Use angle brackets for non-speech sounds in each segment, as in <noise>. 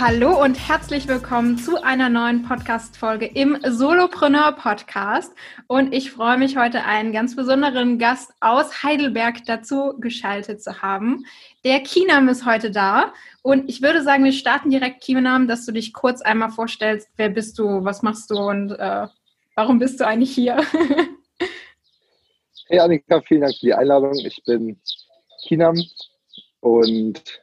Hallo und herzlich willkommen zu einer neuen Podcast-Folge im Solopreneur Podcast. Und ich freue mich heute einen ganz besonderen Gast aus Heidelberg dazu geschaltet zu haben. Der Kinam ist heute da. Und ich würde sagen, wir starten direkt, Kinam, dass du dich kurz einmal vorstellst. Wer bist du? Was machst du? Und äh, warum bist du eigentlich hier? hey Annika, vielen Dank für die Einladung. Ich bin Kinam und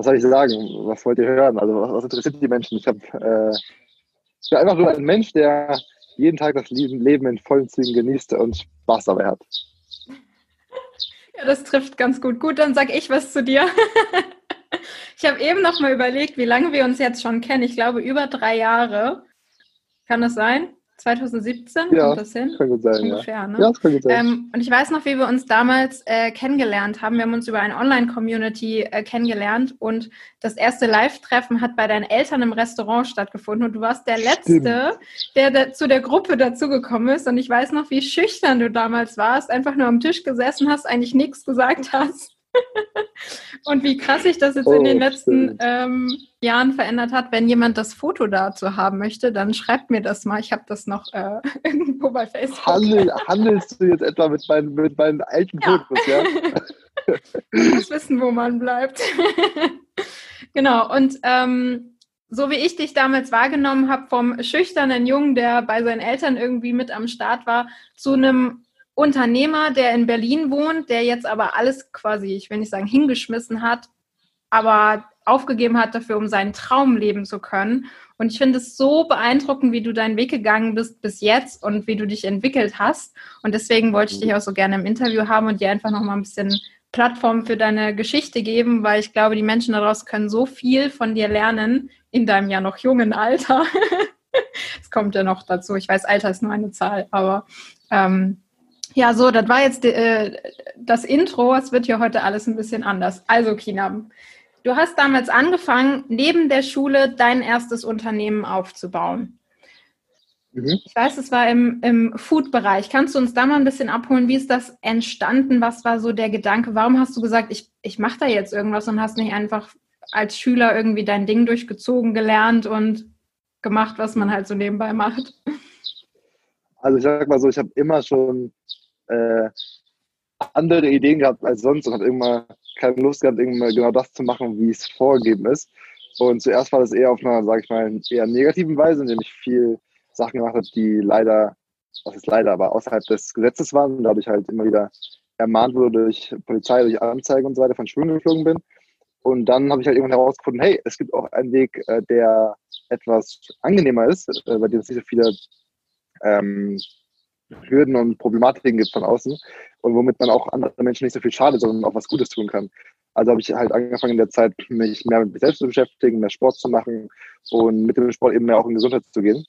was soll ich sagen? Was wollt ihr hören? Also, was, was interessiert die Menschen? Ich, hab, äh, ich bin einfach nur ein Mensch, der jeden Tag das Leben in vollen Zügen genießt und Spaß dabei hat. <laughs> Ja, das trifft ganz gut. Gut, dann sage ich was zu dir. <laughs> ich habe eben noch mal überlegt, wie lange wir uns jetzt schon kennen. Ich glaube, über drei Jahre. Kann das sein? 2017 ja, kommt das hin? Kann gut sein, Ungefähr, ja. Ne? Ja, das kann gut sein. Ähm, und ich weiß noch, wie wir uns damals äh, kennengelernt haben. Wir haben uns über eine Online-Community äh, kennengelernt und das erste Live-Treffen hat bei deinen Eltern im Restaurant stattgefunden und du warst der Letzte, der, der zu der Gruppe dazugekommen ist. Und ich weiß noch, wie schüchtern du damals warst, einfach nur am Tisch gesessen hast, eigentlich nichts gesagt hast. <laughs> und wie krass sich das jetzt oh, in den letzten ähm, Jahren verändert hat. Wenn jemand das Foto dazu haben möchte, dann schreibt mir das mal. Ich habe das noch äh, <laughs> irgendwo bei Facebook. Handel, handelst du jetzt etwa mit meinen, mit meinen alten ja. Fotos, ja? ich muss wissen, wo man bleibt. <laughs> genau, und ähm, so wie ich dich damals wahrgenommen habe, vom schüchternen Jungen, der bei seinen Eltern irgendwie mit am Start war, zu einem Unternehmer, der in Berlin wohnt, der jetzt aber alles quasi, ich will nicht sagen, hingeschmissen hat, aber aufgegeben hat dafür, um seinen Traum leben zu können. Und ich finde es so beeindruckend, wie du deinen Weg gegangen bist bis jetzt und wie du dich entwickelt hast. Und deswegen wollte ich dich auch so gerne im Interview haben und dir einfach noch mal ein bisschen Plattform für deine Geschichte geben, weil ich glaube, die Menschen daraus können so viel von dir lernen in deinem ja noch jungen Alter. <laughs> Es kommt ja noch dazu. Ich weiß, Alter ist nur eine Zahl, aber ähm, ja, so, das war jetzt äh, das Intro. Es wird hier heute alles ein bisschen anders. Also, Kinam, du hast damals angefangen, neben der Schule dein erstes Unternehmen aufzubauen. Mhm. Ich weiß, es war im, im Food-Bereich. Kannst du uns da mal ein bisschen abholen? Wie ist das entstanden? Was war so der Gedanke? Warum hast du gesagt, ich, ich mache da jetzt irgendwas und hast nicht einfach als Schüler irgendwie dein Ding durchgezogen, gelernt und gemacht, was man halt so nebenbei macht? Also ich sag mal so, ich habe immer schon äh, andere Ideen gehabt als sonst und hat irgendwann keine Lust gehabt, irgendwann genau das zu machen, wie es vorgegeben ist. Und zuerst war das eher auf einer, sag ich mal, eher negativen Weise, indem ich viel Sachen gemacht habe, die leider, was ist leider, aber außerhalb des Gesetzes waren und dadurch halt immer wieder ermahnt wurde durch Polizei, durch Anzeige und so weiter von Schulen geflogen bin. Und dann habe ich halt irgendwann herausgefunden, hey, es gibt auch einen Weg, äh, der etwas angenehmer ist, äh, bei dem es nicht so viele ähm, Hürden und Problematiken gibt von außen und womit man auch anderen Menschen nicht so viel schadet, sondern auch was Gutes tun kann. Also habe ich halt angefangen in der Zeit, mich mehr mit mir selbst zu beschäftigen, mehr Sport zu machen und mit dem Sport eben mehr auch in Gesundheit zu gehen.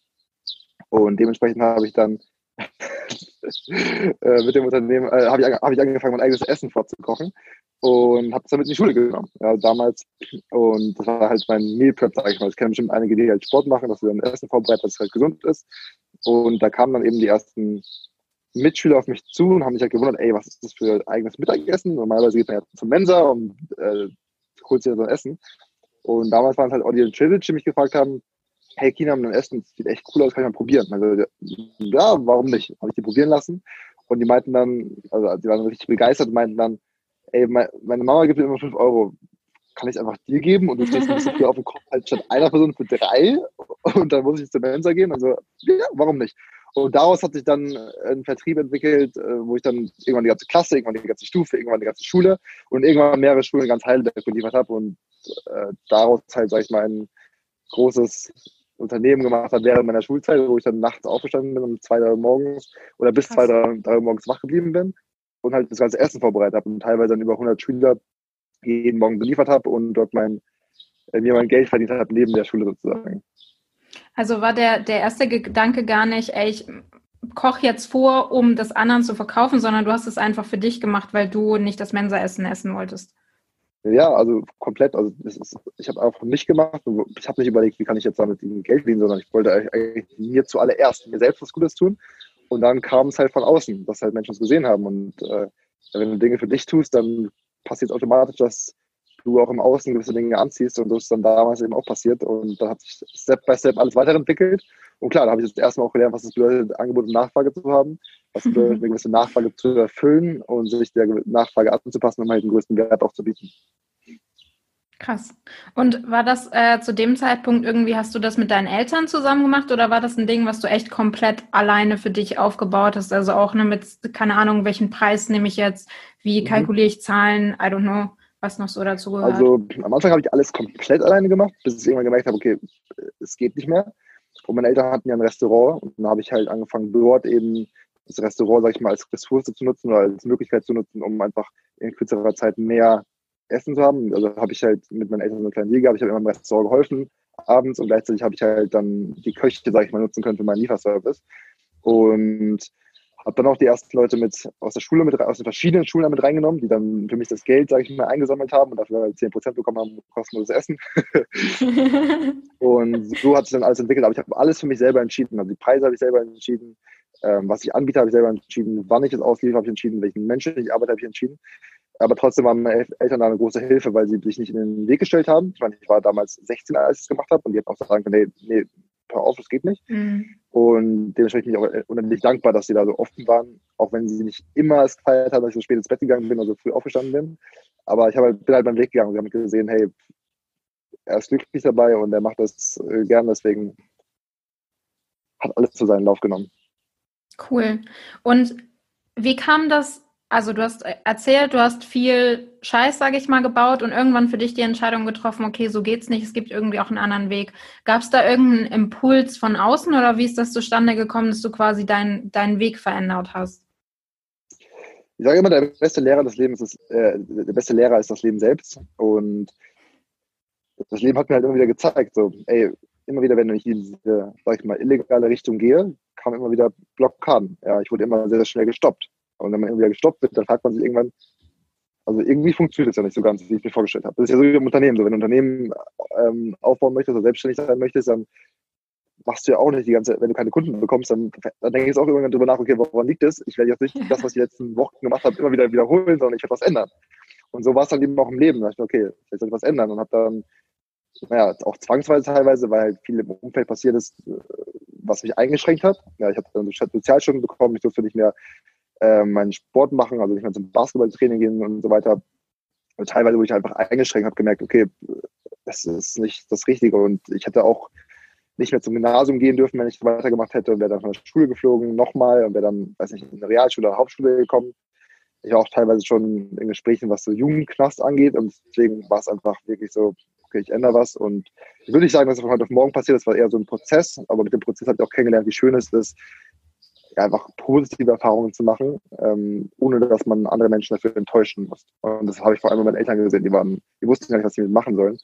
Und dementsprechend habe ich dann <laughs> äh, mit dem Unternehmen, äh, habe ich, hab ich angefangen, mein eigenes Essen vorzukochen und habe es dann mit in die Schule genommen. Ja, damals. Und das war halt mein Meal Prep, sage ich mal. Ich kenne bestimmt einige, die halt Sport machen, dass sie dann Essen vorbereiten, dass es halt gesund ist. Und da kamen dann eben die ersten Mitschüler auf mich zu und haben mich halt gewundert, ey, was ist das für ein eigenes Mittagessen? Normalerweise geht man ja zum Mensa und äh, holt sich dann so ein Essen. Und damals waren es halt Audio Trivic, die mich gefragt haben, hey, China haben ein Essen, sieht echt cool aus, kann ich mal probieren. Also, ja, warum nicht? Habe ich die probieren lassen. Und die meinten dann, also die waren richtig begeistert und meinten dann, ey, meine Mama gibt mir immer 5 Euro. Kann ich einfach dir geben und du stehst ein bisschen <laughs> viel auf dem Kopf, halt statt einer Person für drei und dann muss ich zur Mensa gehen. Also, ja, warum nicht? Und daraus hat sich dann ein Vertrieb entwickelt, äh, wo ich dann irgendwann die ganze Klasse, irgendwann die ganze Stufe, irgendwann die ganze Schule und irgendwann mehrere Schulen ganz Heidelberg geliefert habe und äh, daraus halt, sag ich mal, ein großes Unternehmen gemacht habe während meiner Schulzeit, wo ich dann nachts aufgestanden bin um zwei, drei Uhr morgens oder bis Krass. zwei, drei, drei Uhr morgens wach geblieben bin und halt das ganze Essen vorbereitet habe und teilweise dann über 100 Schüler jeden Morgen beliefert habe und dort mein, äh, mir mein Geld verdient habe neben der Schule sozusagen. Also war der, der erste Gedanke gar nicht, ey, ich koche jetzt vor, um das anderen zu verkaufen, sondern du hast es einfach für dich gemacht, weil du nicht das Mensa-Essen essen wolltest. Ja, also komplett. Also ist, ich habe einfach nicht gemacht. Ich habe nicht überlegt, wie kann ich jetzt damit Geld verdienen, sondern ich wollte eigentlich mir zuallererst mir selbst was Gutes tun. Und dann kam es halt von außen, dass halt Menschen es gesehen haben. Und äh, wenn du Dinge für dich tust, dann passiert automatisch, dass du auch im Außen gewisse Dinge anziehst und das ist dann damals eben auch passiert. Und dann hat sich Step by Step alles weiterentwickelt. Und klar, da habe ich jetzt erstmal auch gelernt, was es bedeutet, Angebot und Nachfrage zu haben, was es bedeutet, eine gewisse Nachfrage zu erfüllen und sich der Nachfrage anzupassen, um halt den größten Wert auch zu bieten. Krass. Und war das äh, zu dem Zeitpunkt irgendwie, hast du das mit deinen Eltern zusammen gemacht oder war das ein Ding, was du echt komplett alleine für dich aufgebaut hast? Also auch ne, mit, keine Ahnung, welchen Preis nehme ich jetzt, wie mhm. kalkuliere ich Zahlen, I don't know, was noch so dazu gehört? Also am Anfang habe ich alles komplett alleine gemacht, bis ich irgendwann gemerkt habe, okay, es geht nicht mehr. Und meine Eltern hatten ja ein Restaurant und dann habe ich halt angefangen, dort eben das Restaurant, sag ich mal, als Ressource zu nutzen oder als Möglichkeit zu nutzen, um einfach in kürzerer Zeit mehr Essen zu haben. Also habe ich halt mit meinen Eltern so eine kleine Liga, ich habe immer im Restaurant geholfen abends und gleichzeitig habe ich halt dann die Köche, sag ich mal, nutzen können für meinen Lieferservice. Und habe dann auch die ersten Leute mit aus der Schule, mit, aus den verschiedenen Schulen mit reingenommen, die dann für mich das Geld, sage ich mal, eingesammelt haben und dafür 10% halt bekommen haben, kostenloses Essen. <laughs> und so hat sich dann alles entwickelt. Aber ich habe alles für mich selber entschieden. Also die Preise habe ich selber entschieden, ähm, was ich anbiete, habe ich selber entschieden, wann ich es ausliefere, habe ich entschieden, welchen Menschen ich arbeite, habe ich entschieden. Aber trotzdem waren meine Eltern da eine große Hilfe, weil sie sich nicht in den Weg gestellt haben. Ich meine, ich war damals 16, als ich es gemacht habe und die haben auch sagen können, nee, nee, hör auf, das geht nicht. Mhm. Und dementsprechend bin ich auch unendlich dankbar, dass sie da so offen waren, auch wenn sie nicht immer es gefeiert haben, dass ich so spät ins Bett gegangen bin oder so früh aufgestanden bin. Aber ich halt, bin halt meinen Weg gegangen. Sie haben gesehen, hey, er ist glücklich dabei und er macht das äh, gern, deswegen hat alles zu seinen Lauf genommen. Cool. Und wie kam das also du hast erzählt, du hast viel Scheiß, sage ich mal, gebaut und irgendwann für dich die Entscheidung getroffen, okay, so geht's nicht, es gibt irgendwie auch einen anderen Weg. Gab es da irgendeinen Impuls von außen oder wie ist das zustande gekommen, dass du quasi dein, deinen Weg verändert hast? Ich sage immer, der beste Lehrer des Lebens ist, äh, der beste Lehrer ist das Leben selbst. Und das Leben hat mir halt immer wieder gezeigt, so, ey, immer wieder, wenn ich in diese, sag ich mal, illegale Richtung gehe, kamen immer wieder Blockaden. Ja, ich wurde immer sehr, sehr schnell gestoppt. Und wenn man irgendwie gestoppt wird, dann fragt man sich irgendwann, also irgendwie funktioniert es ja nicht so ganz, wie ich mir vorgestellt habe. Das ist ja so wie im Unternehmen. So, wenn du ein Unternehmen ähm, aufbauen möchtest oder selbstständig sein möchtest, dann machst du ja auch nicht die ganze, wenn du keine Kunden bekommst, dann, dann denke ich auch irgendwann drüber nach, okay, woran liegt es? Ich werde jetzt nicht <laughs> das, was ich die letzten Wochen gemacht habe, immer wieder wiederholen, sondern ich werde was ändern. Und so war es dann eben auch im Leben. Da dachte ich, okay, vielleicht soll ich was ändern und habe dann, naja, auch zwangsweise teilweise, weil halt viel im Umfeld passiert ist, äh, was mich eingeschränkt hat. Ja, ich habe dann Sozialstunden bekommen, ich durfte nicht mehr äh, meinen Sport machen, also nicht mehr zum Basketballtraining gehen und so weiter. Und teilweise wurde ich einfach eingeschränkt, habe gemerkt, okay, das ist nicht das Richtige und ich hätte auch nicht mehr zum Gymnasium gehen dürfen, wenn ich weitergemacht hätte und wäre dann von der Schule geflogen, nochmal und wäre dann, weiß nicht, in eine Realschule oder Hauptschule gekommen. Ich war auch teilweise schon in Gesprächen, was so Jugendknast angeht und deswegen war es einfach wirklich so, okay, ich ändere was und ich würde nicht sagen, dass es von heute auf morgen passiert, das war eher so ein Prozess, aber mit dem Prozess habe ich auch kennengelernt, wie schön es ist, einfach positive Erfahrungen zu machen, ähm, ohne dass man andere Menschen dafür enttäuschen muss. Und das habe ich vor allem bei meinen Eltern gesehen. Die waren, die wussten gar nicht, was sie mit machen sollen.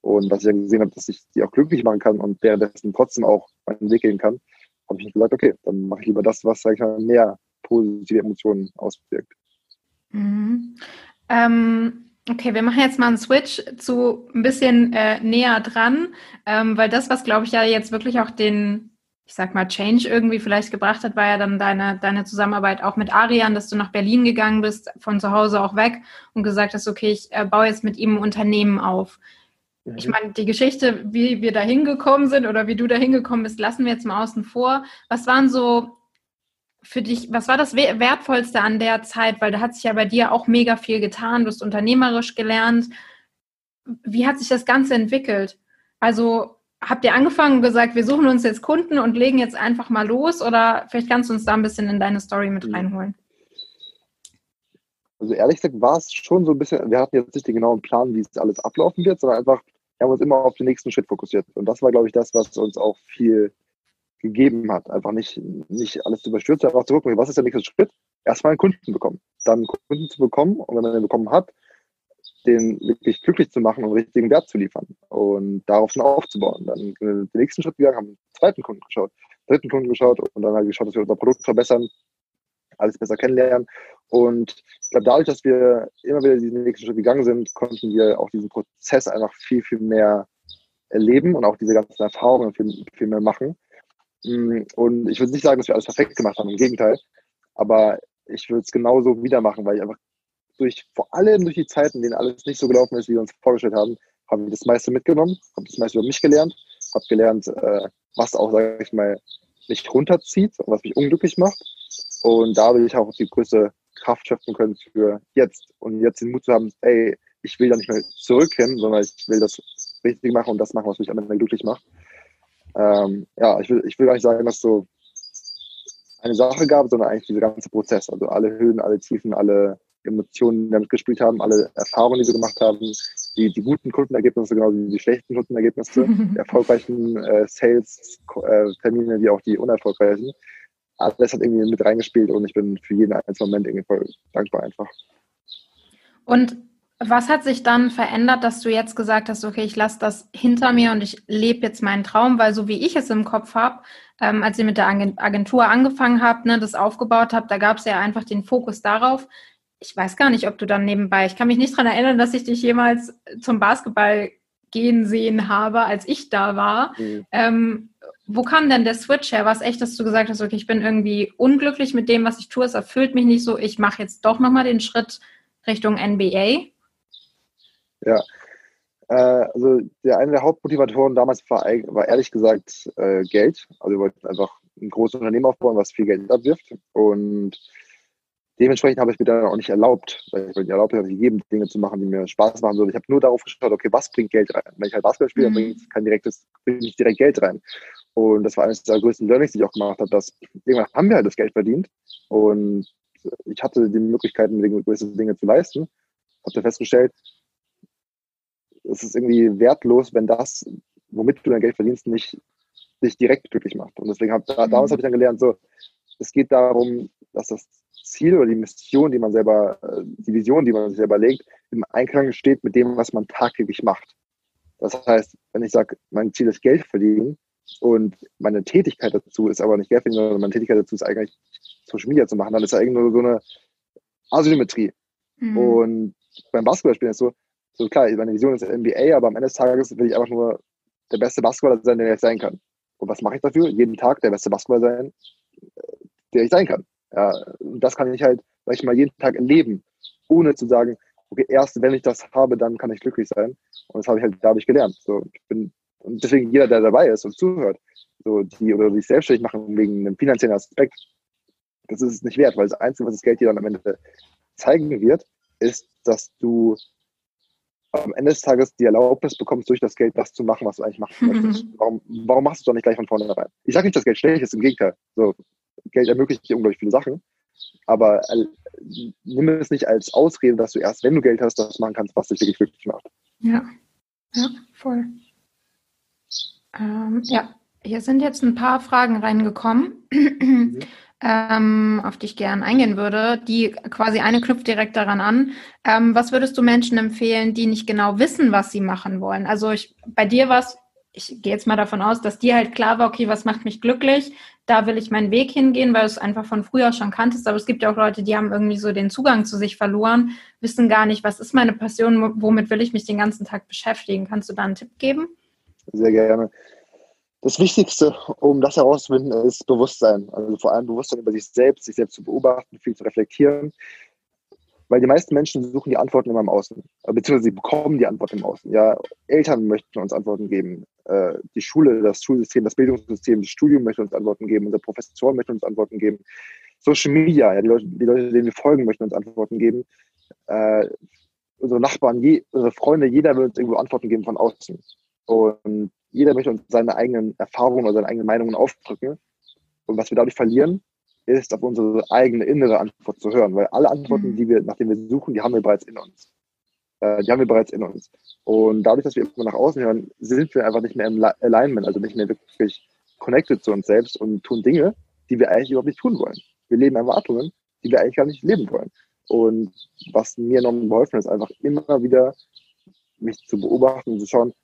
Und was ich dann gesehen habe, dass ich die auch glücklich machen kann und währenddessen trotzdem auch meinen Weg gehen kann, habe ich gesagt, okay, dann mache ich lieber das, was, sag ich mal, mehr positive Emotionen auswirkt. Mhm. Ähm, okay, wir machen jetzt mal einen Switch zu ein bisschen äh, näher dran, ähm, weil das, was glaube ich ja jetzt wirklich auch den ich sag mal, Change irgendwie vielleicht gebracht hat, war ja dann deine, deine Zusammenarbeit auch mit Arian, dass du nach Berlin gegangen bist, von zu Hause auch weg und gesagt hast, okay, ich äh, baue jetzt mit ihm ein Unternehmen auf. Ich mhm. meine, die Geschichte, wie wir da hingekommen sind oder wie du da hingekommen bist, lassen wir jetzt mal außen vor. Was waren so für dich, was war das Wertvollste an der Zeit? Weil da hat sich ja bei dir auch mega viel getan. Du hast unternehmerisch gelernt. Wie hat sich das Ganze entwickelt? Also habt ihr angefangen und gesagt, wir suchen uns jetzt Kunden und legen jetzt einfach mal los? Oder vielleicht kannst du uns da ein bisschen in deine Story mit mhm. reinholen? Also ehrlich gesagt war es schon so ein bisschen, wir hatten jetzt nicht den genauen Plan, wie es alles ablaufen wird, sondern einfach, wir haben uns immer auf den nächsten Schritt fokussiert. Und das war, glaube ich, das, was uns auch viel gegeben hat. Einfach nicht, nicht alles zu überstürzen, einfach zu gucken, was ist der nächste Schritt? Erstmal einen Kunden bekommen. Dann einen Kunden zu bekommen und wenn man den bekommen hat, den wirklich glücklich zu machen und richtigen Wert zu liefern und darauf schon aufzubauen. Dann den nächsten Schritt gegangen, haben den zweiten Kunden geschaut, dritten Kunden geschaut und dann halt geschaut, dass wir unser Produkt verbessern, alles besser kennenlernen. Und ich glaube, dadurch, dass wir immer wieder diesen nächsten Schritt gegangen sind, konnten wir auch diesen Prozess einfach viel, viel mehr erleben und auch diese ganzen Erfahrungen viel, viel mehr machen. Mm, und ich würde nicht sagen, dass wir alles perfekt gemacht haben, im Gegenteil. Aber ich würde es genauso wieder machen, weil ich einfach durch, vor allem durch die Zeiten, in denen alles nicht so gelaufen ist, wie wir uns vorgestellt haben, habe ich das meiste mitgenommen, habe das meiste über mich gelernt, habe gelernt, äh, was auch, sage ich mal, mich runterzieht und was mich unglücklich macht. Und da will ich auch die größte Kraft schöpfen können für jetzt. Und jetzt den Mut zu haben, ey, ich will da nicht mehr zurück hin, sondern ich will das richtig machen und das machen, was mich am Ende glücklich macht. Ähm, ja, ich will, ich will gar nicht sagen, dass so eine Sache gab, sondern eigentlich dieser ganze Prozess. Also alle Höhen, alle Tiefen, alle Emotionen, die damit gespielt haben, alle Erfahrungen, die wir gemacht haben, die, die guten Kundenergebnisse, genau wie die schlechten Kundenergebnisse, <laughs> die erfolgreichen äh, Sales-Termine, äh, wie auch die unerfolgreichen. Alles hat irgendwie mit reingespielt und ich bin für jeden einzelnen Moment irgendwie voll dankbar einfach. Und was hat sich dann verändert, dass du jetzt gesagt hast, okay, ich lasse das hinter mir und ich lebe jetzt meinen Traum, weil so wie ich es im Kopf habe, ähm, als ich mit der Agentur angefangen habe, ne, das aufgebaut habe, da gab es ja einfach den Fokus darauf. Ich weiß gar nicht, ob du dann nebenbei, ich kann mich nicht daran erinnern, dass ich dich jemals zum Basketball gehen sehen habe, als ich da war. Mhm. Ähm, wo kam denn der Switch her? Was echt, dass du gesagt hast, okay, ich bin irgendwie unglücklich mit dem, was ich tue, es erfüllt mich nicht so, ich mache jetzt doch nochmal den Schritt Richtung NBA? Ja, äh, also der eine der Hauptmotivatoren damals war, war ehrlich gesagt äh, Geld. Also wir wollten einfach ein großes Unternehmen aufbauen, was viel Geld abwirft. Und dementsprechend habe ich mir dann auch nicht erlaubt, weil ich mir nicht erlaubt habe, gegeben, Dinge zu machen, die mir Spaß machen sollen. Ich habe nur darauf geschaut, okay, was bringt Geld rein? Wenn ich halt Basketball spiele, mhm. dann bringt kein direktes, bringt nicht direkt Geld rein. Und das war eines der größten Learnings, die ich auch gemacht habe, dass irgendwann haben wir halt das Geld verdient und ich hatte die Möglichkeiten, gewisse Dinge zu leisten. Habe festgestellt, es ist irgendwie wertlos, wenn das, womit du dein Geld verdienst, nicht dich direkt glücklich macht. Und deswegen habe mhm. damals habe ich dann gelernt, so, es geht darum, dass das Ziel oder die Mission, die man selber, äh, die Vision, die man sich selber legt, im Einklang steht mit dem, was man tagtäglich macht. Das heißt, wenn ich sage, mein Ziel ist Geld verdienen und meine Tätigkeit dazu ist aber nicht Geld verdienen, sondern meine Tätigkeit dazu ist eigentlich Social Media zu machen, dann ist da irgendwie nur so eine Asymmetrie. Mhm. Und beim Basketballspielen ist es so, so klar, meine Vision ist NBA, aber am Ende des Tages will ich einfach nur der beste Basketballer sein, der ich sein kann. Und was mache ich dafür? Jeden Tag der beste Basketballer sein, der ich sein kann. Ja, und das kann ich halt, sag ich mal, jeden Tag erleben, ohne zu sagen, okay, erst wenn ich das habe, dann kann ich glücklich sein. Und das habe ich halt dadurch gelernt. So, ich bin, und deswegen jeder, der dabei ist und zuhört, so die oder sich selbstständig machen wegen einem finanziellen Aspekt, das ist es nicht wert, weil das Einzige, was das Geld dir dann am Ende zeigen wird, ist, dass du am Ende des Tages die Erlaubnis bekommst, durch das Geld das zu machen, was du eigentlich machen möchtest. <laughs> Warum, warum machst du es doch nicht gleich von vornherein? Ich sage nicht, dass Geld schlecht ist, im Gegenteil. So, Geld ermöglicht dir unglaublich viele Sachen. Aber äh, nimm es nicht als Ausrede, dass du erst, wenn du Geld hast, das machen kannst, was dich wirklich glücklich macht. Ja, ja, voll. Ähm, ja, hier sind jetzt ein paar Fragen reingekommen. Mhm ähm, auf die ich gerne eingehen würde. Die quasi eine knüpft direkt daran an. Ähm, was würdest du Menschen empfehlen, die nicht genau wissen, was sie machen wollen? Also ich, bei dir war es, ich gehe jetzt mal davon aus, dass dir halt klar war, okay, was macht mich glücklich? Da will ich meinen Weg hingehen, weil du es einfach von früher schon kanntest. Aber es gibt ja auch Leute, die haben irgendwie so den Zugang zu sich verloren, wissen gar nicht, was ist meine Passion, womit will ich mich den ganzen Tag beschäftigen. Kannst du da einen Tipp geben? Sehr gerne das Wichtigste, um das herauszufinden, ist Bewusstsein. Also vor allem Bewusstsein über sich selbst, sich selbst zu beobachten, viel zu reflektieren. Weil die meisten Menschen suchen die Antworten immer im Außen, beziehungsweise sie bekommen die Antworten im Außen. Ja, Eltern möchten uns Antworten geben. Äh, die Schule, das Schulsystem, das Bildungssystem, das Studium möchte uns Antworten geben. Unser Professor möchte uns Antworten geben. Social Media, ja, die Leute, die Leute, denen wir folgen, möchten uns Antworten geben. Äh, unsere Nachbarn, je, unsere Freunde, jeder wird uns irgendwo Antworten geben von außen. Und jeder möchte uns seine eigenen Erfahrungen oder seine eigenen Meinungen aufdrücken. Und was wir dadurch verlieren, ist auf unsere eigene innere Antwort zu hören, weil alle Antworten, mhm. die wir, nachdem wir suchen, die haben wir bereits in uns. Äh, die haben wir bereits in uns. Und dadurch, dass wir immer nach außen hören, sind wir einfach nicht mehr im Alignment, also nicht mehr wirklich connected zu uns selbst und tun Dinge, die wir eigentlich überhaupt nicht tun wollen. Wir leben Erwartungen, die wir eigentlich gar nicht leben wollen. Und was mir enorm geholfen hat, ist einfach immer wieder mich zu beobachten und zu schauen,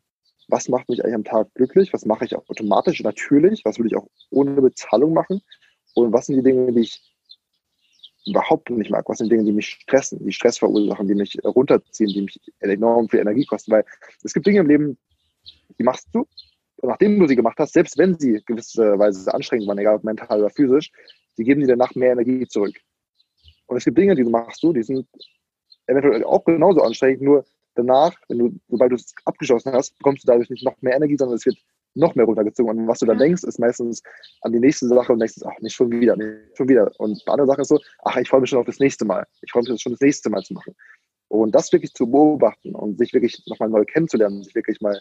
was macht mich eigentlich am Tag glücklich, was mache ich auch automatisch, natürlich, was will ich auch ohne Bezahlung machen und was sind die Dinge, die ich überhaupt nicht mag, was sind Dinge, die mich stressen, die Stress verursachen, die mich runterziehen, die mich enorm viel Energie kosten, weil es gibt Dinge im Leben, die machst du. Und nachdem du sie gemacht hast, selbst wenn sie gewisserweise anstrengend waren, egal ob mental oder physisch, die geben dir danach mehr Energie zurück. Und es gibt Dinge, die du machst die sind eventuell auch genauso anstrengend, nur danach, wenn du, sobald du es abgeschlossen hast, bekommst du dadurch nicht noch mehr Energie, sondern es wird noch mehr runtergezogen. Und was du dann denkst, ist meistens an die nächste Sache und denkst, ach, nicht schon wieder, nicht schon wieder. Und die andere Sache ist so, ach, ich freue mich schon auf das nächste Mal. Ich freue mich schon das nächste Mal zu machen. Und das wirklich zu beobachten und sich wirklich nochmal neu kennenzulernen, sich wirklich mal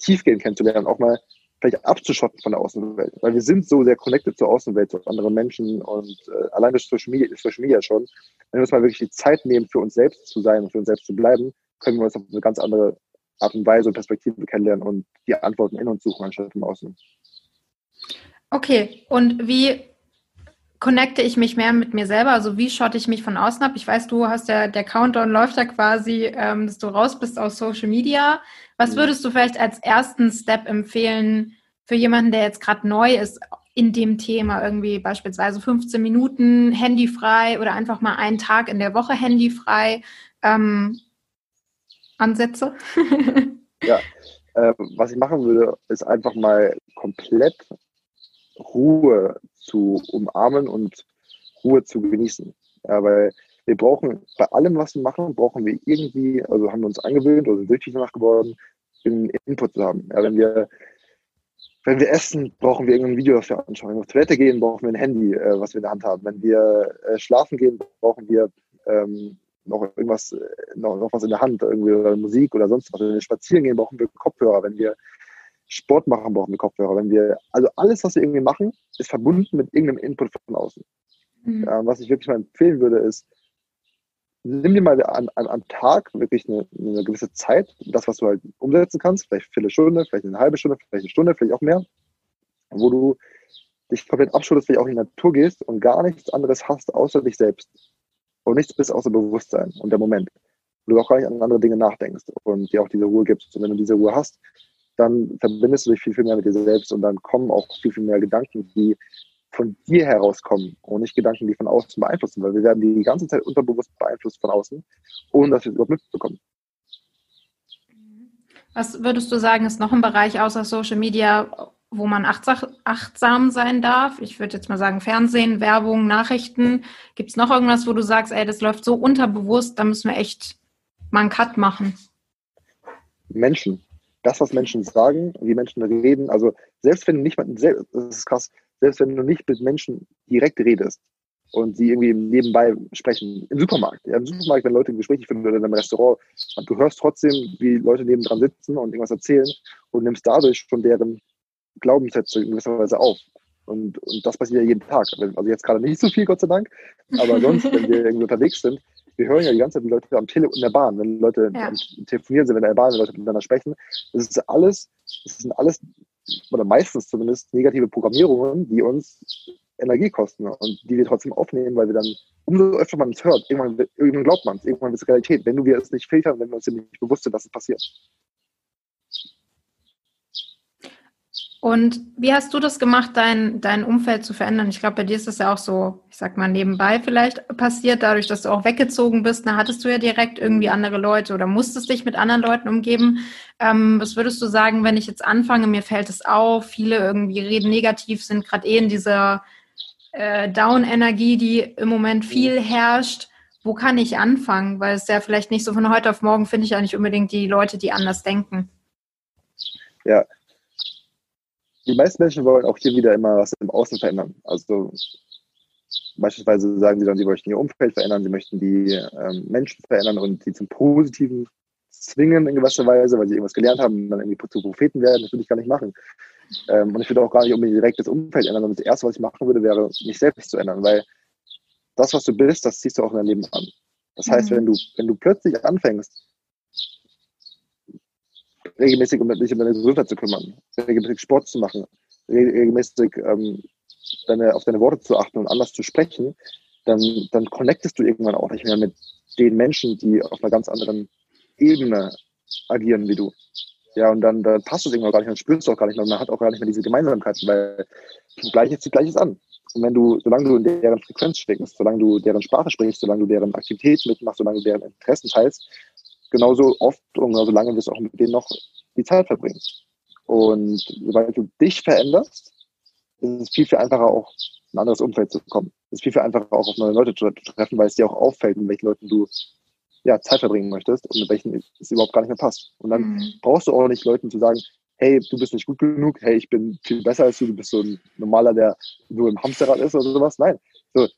tiefgehend kennenzulernen, auch mal vielleicht abzuschotten von der Außenwelt. Weil wir sind so sehr connected zur Außenwelt, zu anderen Menschen und äh, allein durch Social Media, Social Media schon. Wenn wir uns mal wirklich die Zeit nehmen, für uns selbst zu sein und für uns selbst zu bleiben, können wir uns auf eine ganz andere Art und Weise und Perspektive kennenlernen und die Antworten in uns suchen, anstatt im Außen. Okay, und wie connecte ich mich mehr mit mir selber? Also wie schotte ich mich von außen ab? Ich weiß, du hast ja, der Countdown läuft ja quasi, ähm, dass du raus bist aus Social Media. Was würdest du vielleicht als ersten Step empfehlen für jemanden, der jetzt gerade neu ist in dem Thema? Irgendwie beispielsweise 15 Minuten handyfrei oder einfach mal einen Tag in der Woche handyfrei. Ähm, Ansätze? ja, äh, was ich machen würde, ist einfach mal komplett Ruhe zu umarmen und Ruhe zu genießen. Ja, weil wir brauchen, bei allem, was wir machen, brauchen wir irgendwie, also haben wir uns angewöhnt oder sind wirklich danach geworden, einen Input zu haben. Ja, wenn wir wenn wir essen, brauchen wir irgendein Video dafür anschauen. Wenn wir auf Toilette gehen, brauchen wir ein Handy, äh, was wir in der Hand haben. Wenn wir äh, schlafen gehen, brauchen wir ähm, noch irgendwas, äh, noch, noch was in der Hand, irgendwie oder Musik oder sonst was. Wenn wir spazieren gehen, brauchen wir Kopfhörer. Wenn wir Sport machen, brauchen wir Kopfhörer. Wenn wir, also alles, was wir irgendwie machen, ist verbunden mit irgendeinem Input von außen. Mhm. Ja, was ich wirklich mal empfehlen würde, ist, nimm dir mal an, an, am Tag wirklich eine, eine, gewisse Zeit, das, was du halt umsetzen kannst, vielleicht eine Stunde, vielleicht eine halbe Stunde, vielleicht eine Stunde, vielleicht auch mehr, wo du dich komplett abschuldest, vielleicht auch in die Natur gehst und gar nichts anderes hast, außer dich selbst und nichts bist außer Bewusstsein und der Moment. Wo du auch gar nicht an andere Dinge nachdenkst und dir auch diese Ruhe gibst. Und wenn du diese Ruhe hast, dann verbindest du dich viel, viel mehr mit dir selbst und dann kommen auch viel, viel mehr Gedanken, die von dir herauskommen und nicht Gedanken, die von außen beeinflussen, weil wir werden die ganze Zeit unterbewusst beeinflusst von außen, ohne dass wir es überhaupt mitbekommen. Was würdest du sagen, ist noch ein Bereich außer Social Media, wo man achtsam sein darf? Ich würde jetzt mal sagen, Fernsehen, Werbung, Nachrichten. Gibt es noch irgendwas, wo du sagst, ey, das läuft so unterbewusst, da müssen wir echt mal einen Cut machen? Menschen. Das, was Menschen sagen, wie Menschen reden. Also selbst wenn du nicht mit, das ist krass, selbst wenn du nicht mit Menschen direkt redest und sie irgendwie nebenbei sprechen, im Supermarkt, ja, im Supermarkt, wenn Leute Gespräche führen oder im Restaurant, du hörst trotzdem, wie Leute nebendran sitzen und irgendwas erzählen und nimmst dadurch von deren Glaubenssätze in gewisser Weise auf. Und, und das passiert ja jeden Tag. Also jetzt gerade nicht so viel, Gott sei Dank. Aber sonst, wenn wir <laughs> irgendwie unterwegs sind, wir hören ja die ganze Zeit die Leute am Telefon in der Bahn, wenn Leute ja. telefonieren sind, wenn in der Bahn, wenn Leute miteinander sprechen. Das ist alles, das sind alles, oder meistens zumindest, negative Programmierungen, die uns Energie kosten und die wir trotzdem aufnehmen, weil wir dann, umso öfter man es hört, irgendwann, irgendwann glaubt man es, irgendwann ist es Realität, wenn wir es nicht filtern, wenn wir uns nicht bewusst sind, dass es passiert. Und wie hast du das gemacht, dein, dein Umfeld zu verändern? Ich glaube, bei dir ist das ja auch so, ich sag mal, nebenbei vielleicht passiert, dadurch, dass du auch weggezogen bist. Da hattest du ja direkt irgendwie andere Leute oder musstest dich mit anderen Leuten umgeben. Ähm, was würdest du sagen, wenn ich jetzt anfange, mir fällt es auf, viele irgendwie reden negativ, sind gerade eh in dieser äh, Down-Energie, die im Moment viel herrscht. Wo kann ich anfangen? Weil es ja vielleicht nicht so von heute auf morgen finde ich ja nicht unbedingt die Leute, die anders denken. Ja, die meisten Menschen wollen auch hier wieder immer was im Außen verändern. Also beispielsweise sagen sie dann, sie möchten ihr Umfeld verändern, sie möchten die ähm, Menschen verändern und sie zum Positiven zwingen in gewisser Weise, weil sie irgendwas gelernt haben und dann irgendwie zu Propheten werden. Das würde ich gar nicht machen. Ähm, und ich würde auch gar nicht unbedingt direkt das Umfeld ändern. Und das Erste, was ich machen würde, wäre, mich selbst zu ändern, weil das, was du bist, das ziehst du auch in dein Leben an. Das heißt, mhm. wenn du, wenn du plötzlich anfängst, regelmäßig um dich um deine Gesundheit zu kümmern, regelmäßig Sport zu machen, regelmäßig ähm, deine, auf deine Worte zu achten und anders zu sprechen, dann, dann connectest du irgendwann auch nicht mehr mit den Menschen, die auf einer ganz anderen Ebene agieren wie du. Ja, und dann, dann passt es irgendwann gar nicht, dann spürst du auch gar nicht mehr, man hat auch gar nicht mehr diese Gemeinsamkeiten, weil Gleiches zieht Gleiches an. Und wenn du, solange du in deren Frequenz schwingst, solange du deren Sprache sprichst, solange du deren Aktivität mitmachst, solange du deren Interessen teilst, genauso oft und genauso lange wirst du auch mit denen noch die Zeit verbringen. Und sobald du dich veränderst, ist es viel, viel einfacher auch in ein anderes Umfeld zu kommen. Es ist viel, viel einfacher auch auf neue Leute zu treffen, weil es dir auch auffällt, mit welchen Leuten du ja, Zeit verbringen möchtest und mit welchen es überhaupt gar nicht mehr passt. Und dann mhm. brauchst du auch nicht Leuten zu sagen, hey, du bist nicht gut genug, hey, ich bin viel besser als du, du bist so ein normaler, der nur im Hamsterrad ist oder sowas. Nein. So,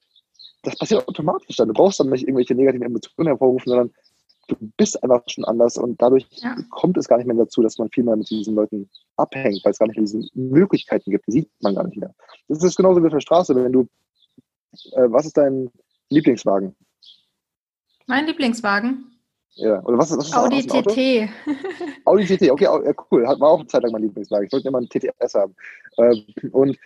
das passiert automatisch dann. Du brauchst dann nicht irgendwelche negativen Emotionen hervorrufen, sondern du bist einfach schon anders und dadurch ja. kommt es gar nicht mehr dazu, dass man viel mehr mit diesen Leuten abhängt, weil es gar nicht mehr diese Möglichkeiten gibt, die sieht man gar nicht mehr. Das ist genauso wie auf der Straße, wenn du, äh, was ist dein Lieblingswagen? Mein Lieblingswagen? Ja, oder was, was ist Audi das? Audi TT. Audi TT, okay, ja, cool. War auch eine Zeit lang mein Lieblingswagen. Ich wollte immer einen TTS haben. Ähm, und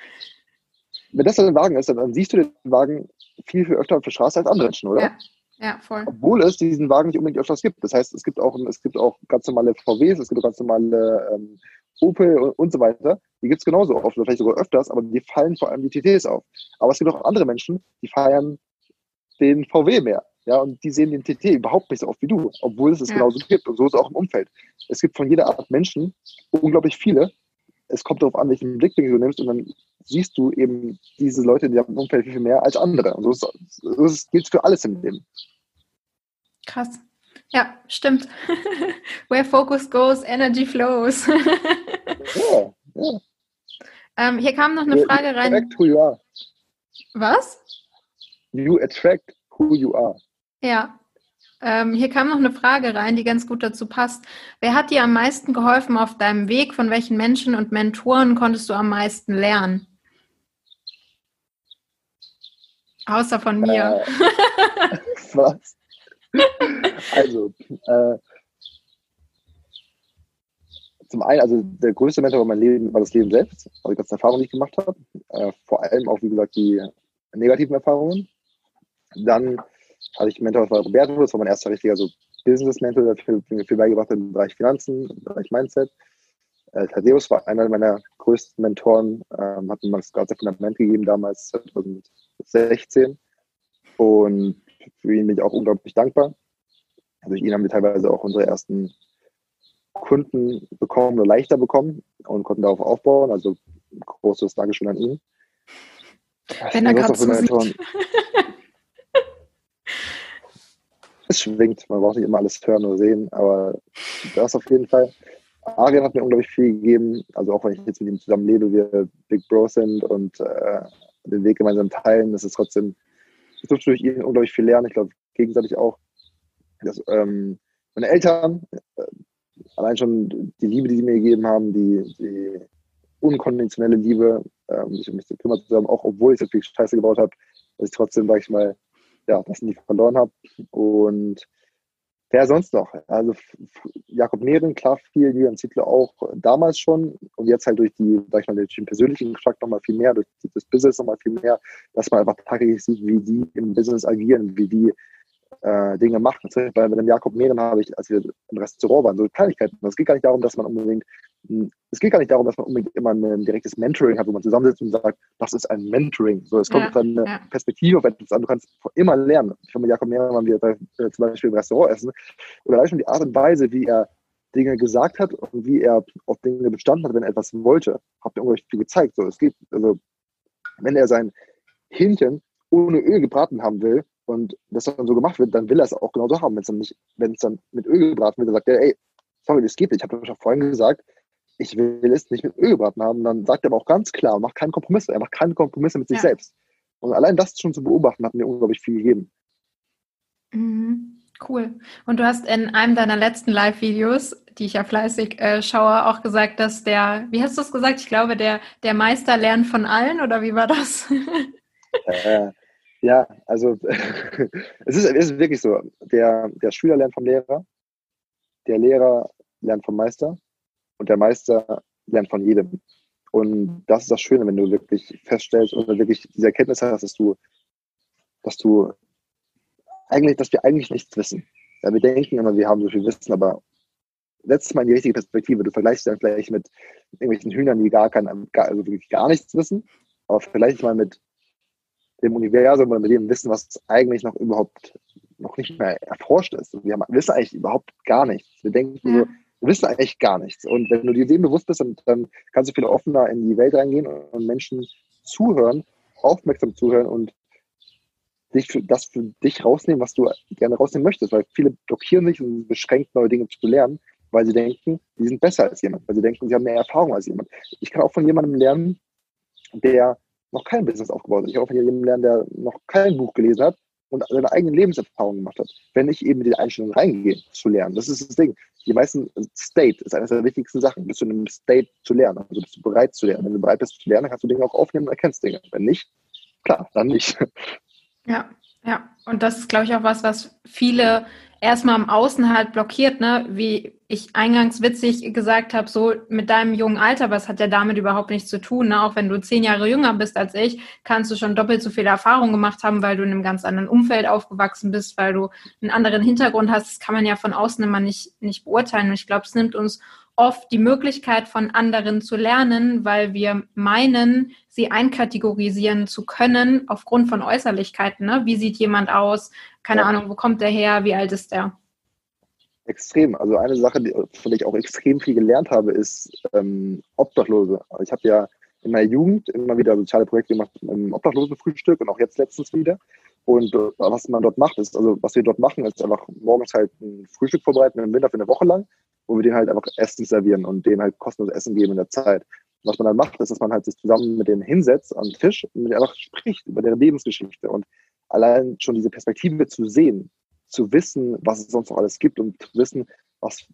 wenn das dann ein Wagen ist, dann, siehst du den Wagen viel, viel öfter auf der Straße als andere Menschen, oder? Ja. Ja, voll. Obwohl es diesen Wagen nicht unbedingt öfters gibt. Das heißt, es gibt auch, es gibt auch ganz normale VWs, es gibt auch ganz normale ähm, Opel und, und, so weiter. Die gibt es genauso oft, oder vielleicht sogar öfters, aber die fallen vor allem die TTs auf. Aber es gibt auch andere Menschen, die feiern den VW mehr. Ja, und die sehen den TT überhaupt nicht so oft wie du, obwohl es es ja. genauso gibt. Und so ist es auch im Umfeld. Es gibt von jeder Art Menschen unglaublich viele. Es kommt darauf an, welchen Blickwinkel du nimmst und dann siehst du eben diese Leute in deinem Umfeld viel mehr als andere. Und so, ist, so gilt es für alles im Leben. Krass. Ja, stimmt. <laughs> Where focus goes, energy flows. <laughs> ja, ja. Ähm, hier kam noch eine you Frage rein. Attract who you are. Was? You attract who you are. Ja. Ähm, hier kam noch eine Frage rein, die ganz gut dazu passt. Wer hat dir am meisten geholfen auf deinem Weg? Von welchen Menschen und Mentoren konntest du am meisten lernen? Außer von mir. Äh, <laughs> was? Also, äh, zum einen, also der größte Mentor war mein Leben, war das Leben selbst, also die ganzen Erfahrungen, die ich gemacht habe. Äh, vor allem auch, wie gesagt, die negativen Erfahrungen. Dann hatte ich einen Mentor, das war Roberto, das war mein erster richtiger so Business-Mentor, der viel, viel beigebracht hat im Bereich Finanzen, im Bereich Mindset. Äh, Thaddeus war einer meiner größten Mentoren, ähm, hat mir das ganze Fundament gegeben damals, 2016. Und für ihn bin ich auch unglaublich dankbar. Durch ihn haben wir teilweise auch unsere ersten Kunden bekommen oder leichter bekommen und konnten darauf aufbauen. Also großes Dankeschön an ihn. Wenn er gerade so <laughs> es schwingt. Man braucht nicht immer alles hören oder sehen, aber das auf jeden Fall. Arian hat mir unglaublich viel gegeben. Also auch wenn ich jetzt mit ihm zusammen lebe, wir Big Bros sind und äh, den Weg gemeinsam teilen, das ist trotzdem, ich durfte durch ihn unglaublich viel lernen. Ich glaube, gegenseitig auch. Das, ähm, meine Eltern, äh, allein schon die Liebe, die sie mir gegeben haben, die, die unkonventionelle Liebe, ähm, sich um mich zu kümmern zu haben, auch obwohl ich so viel Scheiße gebaut habe, dass ich trotzdem, sag ich mal, ja, das nie verloren habe. Und wer sonst noch? Also Jakob Nehren, klar viel, Julian Ziegler auch damals schon und jetzt halt durch die, durch den persönlichen Kontakt nochmal viel mehr, durch das Business nochmal viel mehr, dass man einfach tagtäglich sieht, wie die im Business agieren, wie die äh, Dinge machen. Zum Beispiel bei dem Jakob Mehren habe ich, als wir im Restaurant waren, so Kleinigkeiten. Es geht gar nicht darum, dass man unbedingt, es geht gar nicht darum, dass man unbedingt immer ein direktes Mentoring hat, wo man zusammensitzt und sagt, das ist ein Mentoring. So, es kommt ja, eine ja. Perspektive auf etwas an. Du kannst immer lernen. Ich habe mit Jakob Mehren waren wir äh, zum Beispiel im Restaurant essen. Und allein schon die Art und Weise, wie er Dinge gesagt hat und wie er auf Dinge bestanden hat, wenn er etwas wollte, hat mir unglaublich viel gezeigt. So, es geht, also, wenn er sein Hähnchen ohne Öl gebraten haben will, und das dann so gemacht wird, dann will er es auch genauso haben. Wenn es dann nicht, wenn es dann mit Öl gebraten wird, dann sagt er, ey, sorry, das geht nicht. Ich habe doch schon vorhin gesagt, ich will es nicht mit Öl gebraten haben. dann sagt er aber auch ganz klar, macht keinen Kompromiss. Er macht keine Kompromisse mit sich ja. selbst. Und allein das schon zu beobachten, hat mir unglaublich viel gegeben. Mhm. Cool. Und du hast in einem deiner letzten Live-Videos, die ich ja fleißig äh, schaue, auch gesagt, dass der, wie hast du es gesagt? Ich glaube, der, der Meister lernt von allen, oder wie war das? <laughs> äh, ja, also <laughs> es, ist, es ist wirklich so. Der, der Schüler lernt vom Lehrer, der Lehrer lernt vom Meister und der Meister lernt von jedem. Und das ist das Schöne, wenn du wirklich feststellst oder wirklich diese Erkenntnis hast, dass du, dass du eigentlich, dass wir eigentlich nichts wissen. Ja, wir denken immer, wir haben so viel Wissen, aber letztes Mal in die richtige Perspektive. Du vergleichst dann vielleicht mit irgendwelchen Hühnern, die gar, kein, gar, also wirklich gar nichts wissen, aber vergleich mal mit dem Universum oder mit dem Wissen, was eigentlich noch überhaupt noch nicht mehr erforscht ist. Wir wissen eigentlich überhaupt gar nichts. Wir denken ja. so, wissen eigentlich gar nichts. Und wenn du dir dem bewusst bist, dann, dann kannst du viel offener in die Welt reingehen und Menschen zuhören, aufmerksam zuhören und dich für, das für dich rausnehmen, was du gerne rausnehmen möchtest. Weil viele blockieren sich und beschränken neue Dinge zu lernen, weil sie denken, die sind besser als jemand, weil sie denken, sie haben mehr Erfahrung als jemand. Ich kann auch von jemandem lernen, der noch kein Business aufgebaut hat. Ich kann auch von jemandem lernen, der noch kein Buch gelesen hat und seine eigenen Lebenserfahrungen gemacht hat. Wenn ich eben mit der Einstellung reingehe, zu lernen. Das ist das Ding. Die meisten, State ist eines der wichtigsten Sachen. Bist du in einem State zu lernen? Also bist du bereit zu lernen? Wenn du bereit bist zu lernen, kannst du Dinge auch aufnehmen und erkennst Dinge. Wenn nicht, klar, dann nicht. Ja, ja. Und das ist, glaube ich, auch was, was viele erstmal am Außen halt blockiert, ne? Wie ich eingangs witzig gesagt habe, so mit deinem jungen Alter, was hat ja damit überhaupt nichts zu tun, ne? Auch wenn du zehn Jahre jünger bist als ich, kannst du schon doppelt so viel Erfahrung gemacht haben, weil du in einem ganz anderen Umfeld aufgewachsen bist, weil du einen anderen Hintergrund hast. Das kann man ja von außen immer nicht, nicht beurteilen. Und ich glaube, es nimmt uns oft die Möglichkeit von anderen zu lernen, weil wir meinen, sie einkategorisieren zu können aufgrund von Äußerlichkeiten. Ne? Wie sieht jemand aus? Keine ja. Ahnung, wo kommt der her? Wie alt ist der? Extrem. Also eine Sache, die, von der ich auch extrem viel gelernt habe, ist ähm, Obdachlose. Also ich habe ja in meiner Jugend immer wieder soziale Projekte gemacht im Obdachlosenfrühstück und auch jetzt letztens wieder. Und äh, was man dort macht, ist, also was wir dort machen, ist einfach morgens halt ein Frühstück vorbereiten im Winter für eine Woche lang wo wir denen halt einfach Essen servieren und denen halt kostenlos Essen geben in der Zeit. Was man dann macht, ist, dass man halt sich zusammen mit denen hinsetzt am Tisch und mit denen einfach spricht über deren Lebensgeschichte und allein schon diese Perspektive zu sehen, zu wissen, was es sonst noch alles gibt und zu wissen, was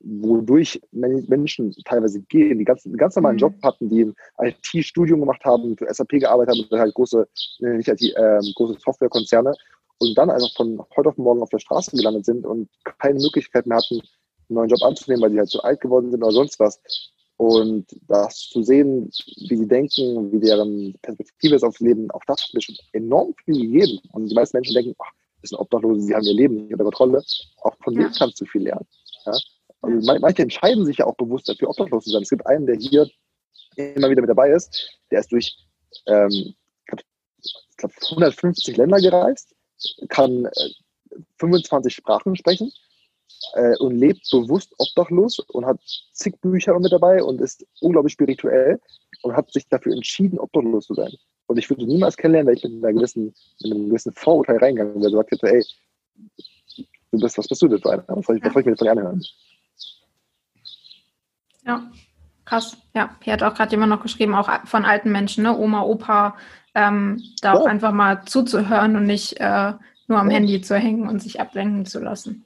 wodurch Menschen teilweise gehen, die ganz, einen ganz normalen mhm. Job hatten, die ein IT-Studium gemacht haben, für SAP gearbeitet haben, halt große, nicht IT, äh, große Softwarekonzerne und dann einfach von heute auf morgen auf der Straße gelandet sind und keine Möglichkeit mehr hatten, einen neuen Job anzunehmen, weil sie halt zu alt geworden sind oder sonst was. Und das zu sehen, wie sie denken, wie deren Perspektive ist aufs Leben, auch das hat mir schon enorm viel gegeben. Und die meisten Menschen denken, ach, das sind Obdachlose, sie haben ihr Leben nicht unter Kontrolle. Auch von denen kannst du viel lernen. Ja? Also manche entscheiden sich ja auch bewusst dafür, obdachlos zu sein. Es gibt einen, der hier immer wieder mit dabei ist, der ist durch ähm, ich glaube, 150 Länder gereist, kann äh, 25 Sprachen sprechen äh, und lebt bewusst obdachlos und hat zig Bücher mit dabei und ist unglaublich spirituell und hat sich dafür entschieden, obdachlos zu sein. Und ich würde niemals kennenlernen, weil ich mit, einer gewissen, mit einem gewissen Vorurteil reingegangen wäre, gesagt hätte, ey, du bist, was bist du denn für einer? Was soll ich, was soll ich mir von dir anhören? Ja, krass. Ja, hier hat auch gerade jemand noch geschrieben, auch von alten Menschen, ne? Oma, Opa, ähm, da ja. auch einfach mal zuzuhören und nicht äh, nur am ja. Handy zu hängen und sich ablenken zu lassen.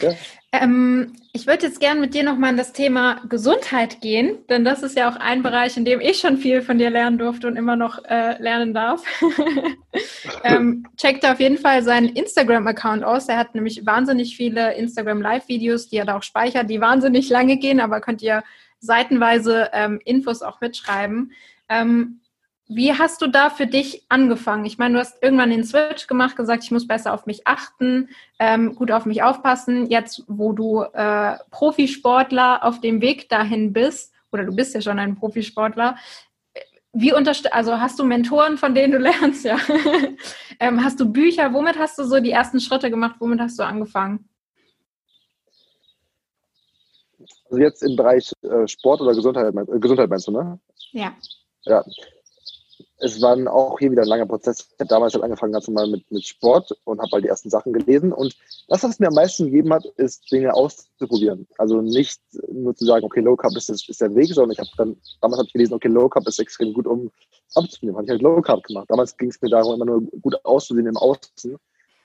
Ja. Ähm, ich würde jetzt gerne mit dir nochmal in das Thema Gesundheit gehen, denn das ist ja auch ein Bereich, in dem ich schon viel von dir lernen durfte und immer noch äh, lernen darf. <laughs> ähm, checkt auf jeden Fall seinen Instagram-Account aus. Er hat nämlich wahnsinnig viele Instagram-Live-Videos, die er da auch speichert, die wahnsinnig lange gehen, aber könnt ihr seitenweise ähm, Infos auch mitschreiben. Ähm, wie hast du da für dich angefangen? Ich meine, du hast irgendwann den Switch gemacht, gesagt, ich muss besser auf mich achten, ähm, gut auf mich aufpassen. Jetzt, wo du äh, Profisportler auf dem Weg dahin bist, oder du bist ja schon ein Profisportler, wie unterst also hast du Mentoren, von denen du <laughs> lernst, ja? <laughs> ähm, hast du Bücher? Womit hast du so die ersten Schritte gemacht? Womit hast du angefangen? Also jetzt im Bereich äh, Sport oder Gesundheit, äh, Gesundheit meinst du, ne? Ja. Ja, es war auch hier wieder ein langer Prozess. Ich habe damals halt angefangen ganz normal mit, mit Sport und habe halt die ersten Sachen gelesen. Und das, was mir am meisten gegeben hat, ist Dinge auszuprobieren. Also nicht nur zu sagen, okay, Low Carb ist, ist der Weg, sondern ich habe dann, damals habe ich gelesen, okay, Low Carb ist extrem gut, um abzunehmen. Habe ich halt Low Carb gemacht. Damals ging es mir darum, immer nur gut auszusehen im Außen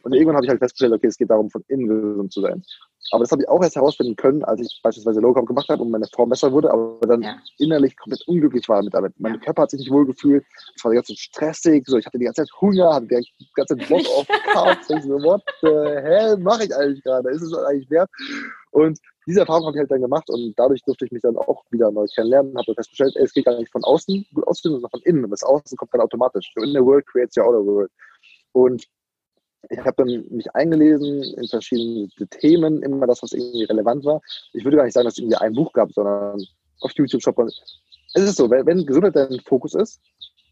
Und irgendwann habe ich halt festgestellt, okay, es geht darum, von innen gesund zu sein. Aber das habe ich auch erst herausfinden können, als ich beispielsweise Low Carb gemacht habe und meine Form besser wurde, aber dann ja. innerlich komplett unglücklich war damit. Mein ja. Körper hat sich nicht wohl gefühlt, es war die ganze Zeit stressig, so, ich hatte die ganze Zeit Hunger, hatte die ganze Zeit Bock auf <laughs> Carbs. ich so, what the hell mache ich eigentlich gerade? Ist es eigentlich wert? Und diese Erfahrung habe ich halt dann gemacht und dadurch durfte ich mich dann auch wieder neu kennenlernen, habe festgestellt, ey, es geht gar nicht von außen gut aussehen, sondern von innen. Und das Außen kommt dann automatisch. So in the world creates your outer world. Und ich habe mich eingelesen in verschiedene Themen, immer das, was irgendwie relevant war. Ich würde gar nicht sagen, dass es irgendwie ein Buch gab, sondern auf YouTube Shop. Es ist so, wenn, wenn Gesundheit dein Fokus ist,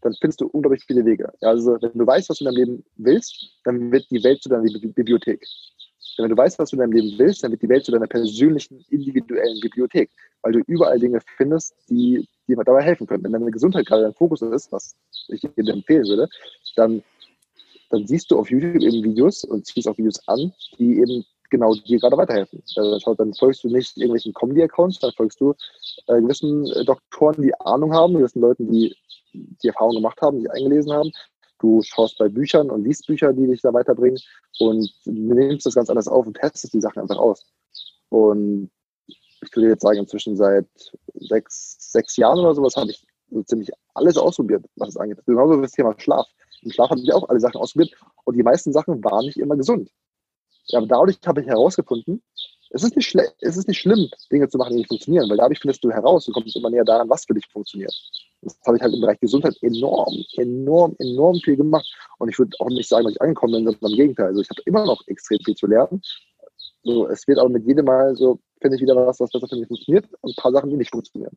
dann findest du unglaublich viele Wege. Also wenn du weißt, was du in deinem Leben willst, dann wird die Welt zu deiner Bibliothek. Wenn du weißt, was du in deinem Leben willst, dann wird die Welt zu deiner persönlichen, individuellen Bibliothek, weil du überall Dinge findest, die dir dabei helfen können. Wenn deine Gesundheit gerade dein Fokus ist, was ich dir empfehlen würde, dann dann siehst du auf YouTube eben Videos und ziehst auch Videos an, die eben genau dir gerade weiterhelfen. Also dann folgst du nicht irgendwelchen Comedy-Accounts, dann folgst du äh, gewissen äh, Doktoren, die Ahnung haben, gewissen Leuten, die die Erfahrung gemacht haben, die eingelesen haben. Du schaust bei Büchern und liest Bücher, die dich da weiterbringen und nimmst das ganz anders auf und testest die Sachen einfach aus. Und ich würde jetzt sagen, inzwischen seit sechs, sechs Jahren oder sowas habe ich so ziemlich alles ausprobiert, was es angeht. Genauso das Thema Schlaf. Im Schlaf habe ich auch alle Sachen ausprobiert und die meisten Sachen waren nicht immer gesund. Ja, aber dadurch habe ich herausgefunden, es ist, nicht es ist nicht schlimm, Dinge zu machen, die nicht funktionieren, weil dadurch findest du heraus, du kommst immer näher daran, was für dich funktioniert. Das habe ich halt im Bereich Gesundheit enorm, enorm, enorm viel gemacht. Und ich würde auch nicht sagen, dass ich angekommen bin, sondern im Gegenteil. Also ich habe immer noch extrem viel zu lernen. So, es wird auch mit jedem Mal so, finde ich wieder was, was besser für mich funktioniert und ein paar Sachen, die nicht funktionieren.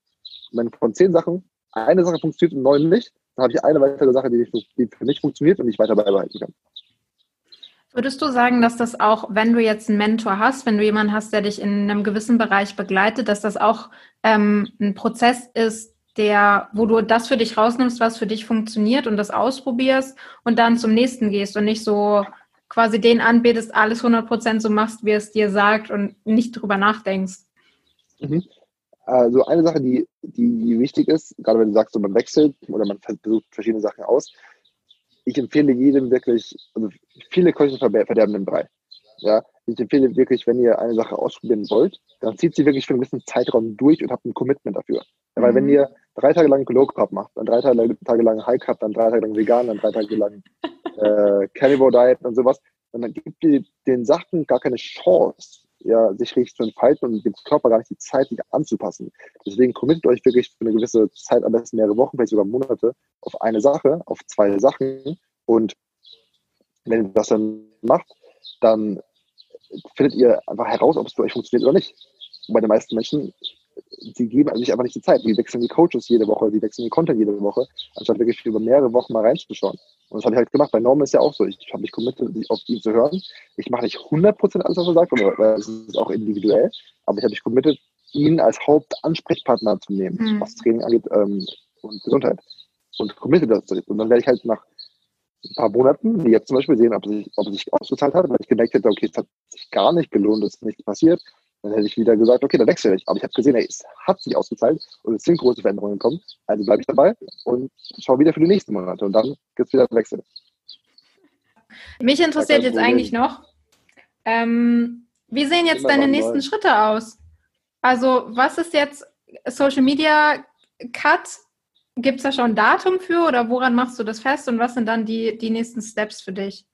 Und wenn von zehn Sachen eine Sache funktioniert und neun nicht, dann habe ich eine weitere Sache, die, die für mich funktioniert und ich weiter beibehalten kann. Würdest du sagen, dass das auch, wenn du jetzt einen Mentor hast, wenn du jemanden hast, der dich in einem gewissen Bereich begleitet, dass das auch ähm, ein Prozess ist, der, wo du das für dich rausnimmst, was für dich funktioniert und das ausprobierst und dann zum nächsten gehst und nicht so quasi den anbetest, alles 100% so machst, wie es dir sagt und nicht drüber nachdenkst? Mhm. Also eine Sache, die, die wichtig ist, gerade wenn du sagst, man wechselt oder man versucht verschiedene Sachen aus, ich empfehle jedem wirklich, also viele Köche verderben den Brei. Ja, ich empfehle wirklich, wenn ihr eine Sache ausprobieren wollt, dann zieht sie wirklich für einen gewissen Zeitraum durch und habt ein Commitment dafür. Ja, weil mhm. wenn ihr drei Tage lang Low Carb macht, dann drei Tage lang High Carb, dann drei Tage lang Vegan, dann drei Tage lang <laughs> äh, Carnivore Diet und sowas, dann gibt ihr den Sachen gar keine Chance, ja, sich richtig zu entfalten und dem Körper gar nicht die Zeit, sich anzupassen. Deswegen committet euch wirklich für eine gewisse Zeit, am besten mehrere Wochen, vielleicht sogar Monate, auf eine Sache, auf zwei Sachen. Und wenn ihr das dann macht, dann findet ihr einfach heraus, ob es für euch funktioniert oder nicht. Bei den meisten Menschen, die geben sich einfach nicht die Zeit. Die wechseln die Coaches jede Woche, die wechseln die Content jede Woche, anstatt wirklich über mehrere Wochen mal reinzuschauen. Und das habe ich halt gemacht. Bei Norman ist ja auch so. Ich habe mich committed, auf ihn zu hören. Ich mache nicht 100% alles, was er sagt, weil es ist auch individuell. Aber ich habe mich committed, ihn als Hauptansprechpartner zu nehmen, mhm. was Training angeht ähm, und Gesundheit. Und committed dazu. Und dann werde ich halt nach ein paar Monaten, wie jetzt zum Beispiel, sehen, ob es sich, ob es sich ausgezahlt hat, weil ich gemerkt hätte, okay, es hat sich gar nicht gelohnt, es ist nichts passiert. Dann hätte ich wieder gesagt, okay, dann wechsle ich. Aber ich habe gesehen, ey, es hat sich ausgezahlt und es sind große Veränderungen gekommen. Also bleibe ich dabei und schaue wieder für die nächsten Monate. Und dann gibt es wieder einen Wechsel. Mich interessiert jetzt eigentlich noch, ähm, wie sehen jetzt Immer deine nächsten neu. Schritte aus? Also, was ist jetzt Social Media Cut? Gibt es da schon ein Datum für oder woran machst du das fest und was sind dann die, die nächsten Steps für dich?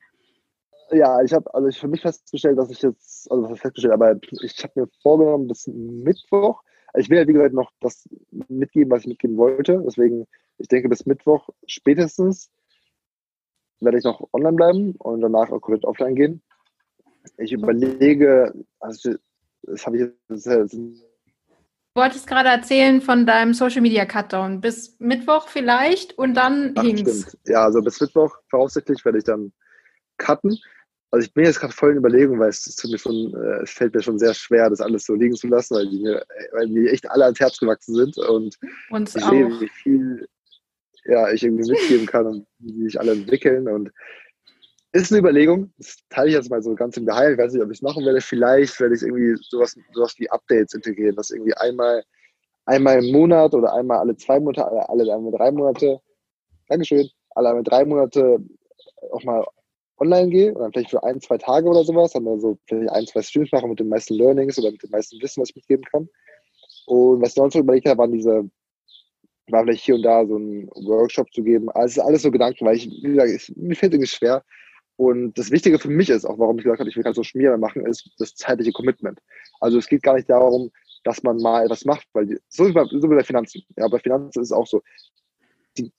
Ja, ich habe also ich für mich festgestellt, dass ich jetzt, also was festgestellt, aber ich habe mir vorgenommen, bis Mittwoch, ich will ja wie gesagt noch das mitgeben, was ich mitgeben wollte. Deswegen, ich denke, bis Mittwoch spätestens werde ich noch online bleiben und danach auch komplett offline gehen. Ich überlege, also das habe ich jetzt. Du wolltest gerade erzählen von deinem Social Media Cutdown. Bis Mittwoch vielleicht und dann Ach, Stimmt. Ja, also bis Mittwoch voraussichtlich werde ich dann cutten. Also ich bin jetzt gerade voll in Überlegung, weil es, es, mir schon, äh, es fällt mir schon sehr schwer, das alles so liegen zu lassen, weil die mir, weil mir echt alle ans Herz gewachsen sind und Uns ich auch. sehe, wie viel ja, ich irgendwie mitgeben kann und wie sich alle entwickeln. Und ist eine Überlegung. Das teile ich jetzt mal so ganz im Geheimen. Ich weiß nicht, ob ich es machen werde. Vielleicht werde ich irgendwie sowas, sowas wie Updates integrieren, dass irgendwie einmal, einmal im Monat oder einmal alle zwei Monate, alle, alle drei Monate, Dankeschön, alle drei Monate auch mal online gehe und dann vielleicht für ein, zwei Tage oder sowas, dann so vielleicht ein, zwei Streams mache mit den meisten Learnings oder mit dem meisten Wissen, was ich mitgeben kann. Und was ich sonst überlegt habe, waren diese, war vielleicht hier und da so einen Workshop zu geben. Also alles so Gedanken, weil ich, wie gesagt, ich, mir fällt irgendwie schwer. Und das Wichtige für mich ist, auch warum ich gesagt habe, ich will kein Social Media machen, ist das zeitliche Commitment. Also es geht gar nicht darum, dass man mal etwas macht, weil die, so, wie bei, so wie bei Finanzen. Ja, bei Finanzen ist es auch so. Die,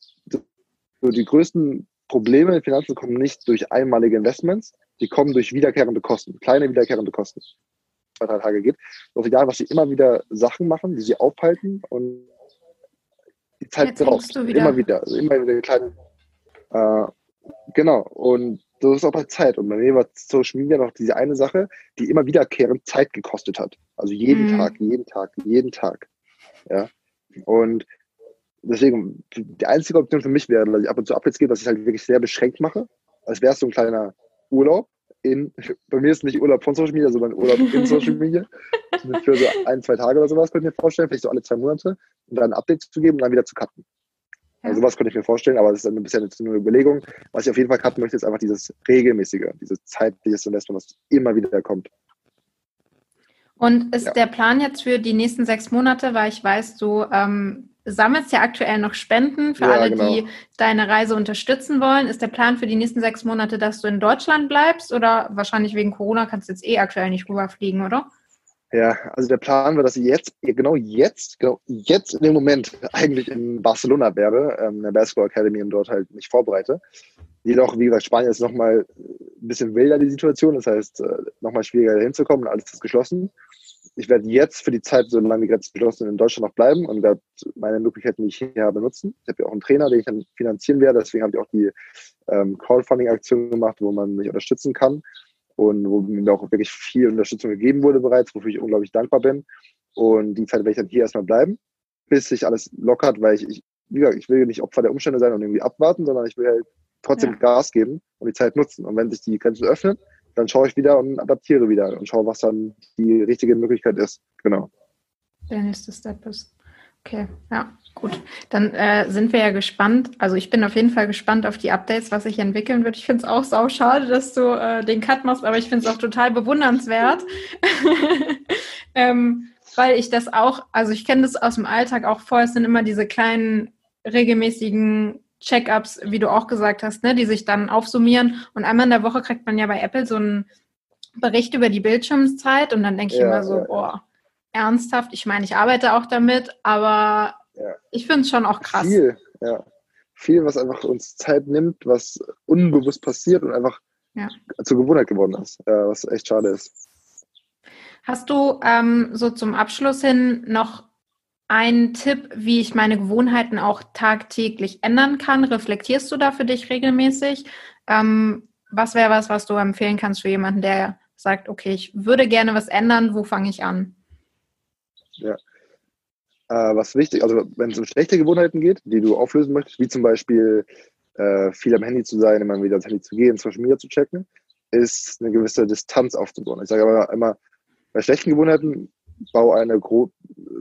so die größten Probleme in Finanzen kommen nicht durch einmalige Investments, die kommen durch wiederkehrende Kosten, kleine wiederkehrende Kosten. Zwei, drei Tage geht. Doch egal, was sie immer wieder Sachen machen, die sie aufhalten und die Zeit braucht. Immer wieder. Also immer wieder kleine. Äh, genau. Und so ist auch bei Zeit. Und bei mir war Social Media noch diese eine Sache, die immer wiederkehrend Zeit gekostet hat. Also jeden mhm. Tag, jeden Tag, jeden Tag. Ja. Und deswegen, die einzige Option für mich wäre, dass ich ab und zu Updates gebe, dass ich halt wirklich sehr beschränkt mache. Als wäre es so ein kleiner Urlaub. In, <laughs> bei mir ist es nicht Urlaub von Social Media, sondern Urlaub in <laughs> Social Media. Für so ein, zwei Tage oder sowas könnte ich mir vorstellen, vielleicht so alle zwei Monate, und dann ein Update zu geben und dann wieder zu cutten. Also sowas könnte ich mir vorstellen, aber das ist ein bisschen nur eine Überlegung. Was ich auf jeden Fall cutten möchte, ist einfach dieses regelmäßige, dieses zeitliche Investment, was immer wieder kommt. Und ist ja. der Plan jetzt für die nächsten sechs Monate, weil ich weiß, du ähm, sammelst ja aktuell noch Spenden für ja, alle, genau. die deine Reise unterstützen wollen. Ist der Plan für die nächsten sechs Monate, dass du in Deutschland bleibst oder wahrscheinlich wegen Corona kannst du jetzt eh aktuell nicht rüberfliegen, oder? Ja, also der Plan war, dass ich jetzt, genau jetzt, genau jetzt in dem Moment eigentlich in Barcelona wäre, ähm, in der Basketball Academy und dort halt mich vorbereite. Jedoch, wie gesagt, Spanien ist nochmal ein bisschen wilder die Situation, das heißt, äh, nochmal schwieriger hinzukommen, alles ist geschlossen. Ich werde jetzt für die Zeit, solange die Grenzen geschlossen sind, in Deutschland noch bleiben und werde meine Möglichkeiten, die ich hier habe, nutzen. Ich habe ja auch einen Trainer, den ich dann finanzieren werde, deswegen habe ich auch die ähm, Crowdfunding-Aktion gemacht, wo man mich unterstützen kann und wo mir auch wirklich viel Unterstützung gegeben wurde bereits, wofür ich unglaublich dankbar bin. Und die Zeit werde ich dann hier erstmal bleiben, bis sich alles lockert, weil ich, ich, wie gesagt, ich will nicht Opfer der Umstände sein und irgendwie abwarten, sondern ich will halt trotzdem ja. Gas geben und die Zeit nutzen. Und wenn sich die Grenzen öffnen, dann schaue ich wieder und adaptiere wieder und schaue, was dann die richtige Möglichkeit ist. Genau. Der nächste Step ist. Okay, ja, gut. Dann äh, sind wir ja gespannt. Also ich bin auf jeden Fall gespannt auf die Updates, was sich entwickeln wird. Ich finde es auch sau schade, dass du äh, den Cut machst, aber ich finde es auch total bewundernswert. <laughs> ähm, weil ich das auch, also ich kenne das aus dem Alltag auch voll, es sind immer diese kleinen regelmäßigen Check-ups, wie du auch gesagt hast, ne, die sich dann aufsummieren. Und einmal in der Woche kriegt man ja bei Apple so einen Bericht über die Bildschirmzeit und dann denke ich ja, immer so, ja, boah, ernsthaft. Ich meine, ich arbeite auch damit, aber ja. ich finde es schon auch krass. Viel, ja. Viel, was einfach uns Zeit nimmt, was unbewusst passiert und einfach zur Gewohnheit geworden ist, ja, was echt schade ist. Hast du ähm, so zum Abschluss hin noch einen Tipp, wie ich meine Gewohnheiten auch tagtäglich ändern kann? Reflektierst du da für dich regelmäßig? Ähm, was wäre was, was du empfehlen kannst für jemanden, der sagt, okay, ich würde gerne was ändern, wo fange ich an? Ja. Äh, was wichtig, also wenn es um schlechte Gewohnheiten geht, die du auflösen möchtest, wie zum Beispiel äh, viel am Handy zu sein, immer wieder ans Handy zu gehen, Social Media zu checken, ist eine gewisse Distanz aufzubauen. Ich sage aber immer, bei schlechten Gewohnheiten baue eine gro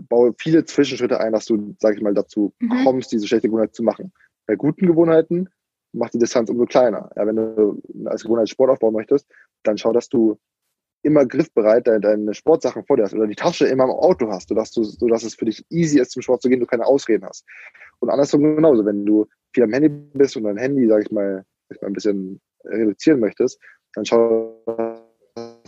baue viele Zwischenschritte ein, dass du, sag ich mal, dazu mhm. kommst, diese schlechte Gewohnheit zu machen. Bei guten Gewohnheiten macht die Distanz umso kleiner. Ja, wenn du als Gewohnheit Sport aufbauen möchtest, dann schau, dass du immer griffbereit deine, deine Sportsachen vor dir hast oder die Tasche immer im Auto hast, sodass, du, sodass es für dich easy ist, zum Sport zu gehen, du keine Ausreden hast. Und andersrum genauso, wenn du viel am Handy bist und dein Handy, sag ich mal, ein bisschen reduzieren möchtest, dann schau,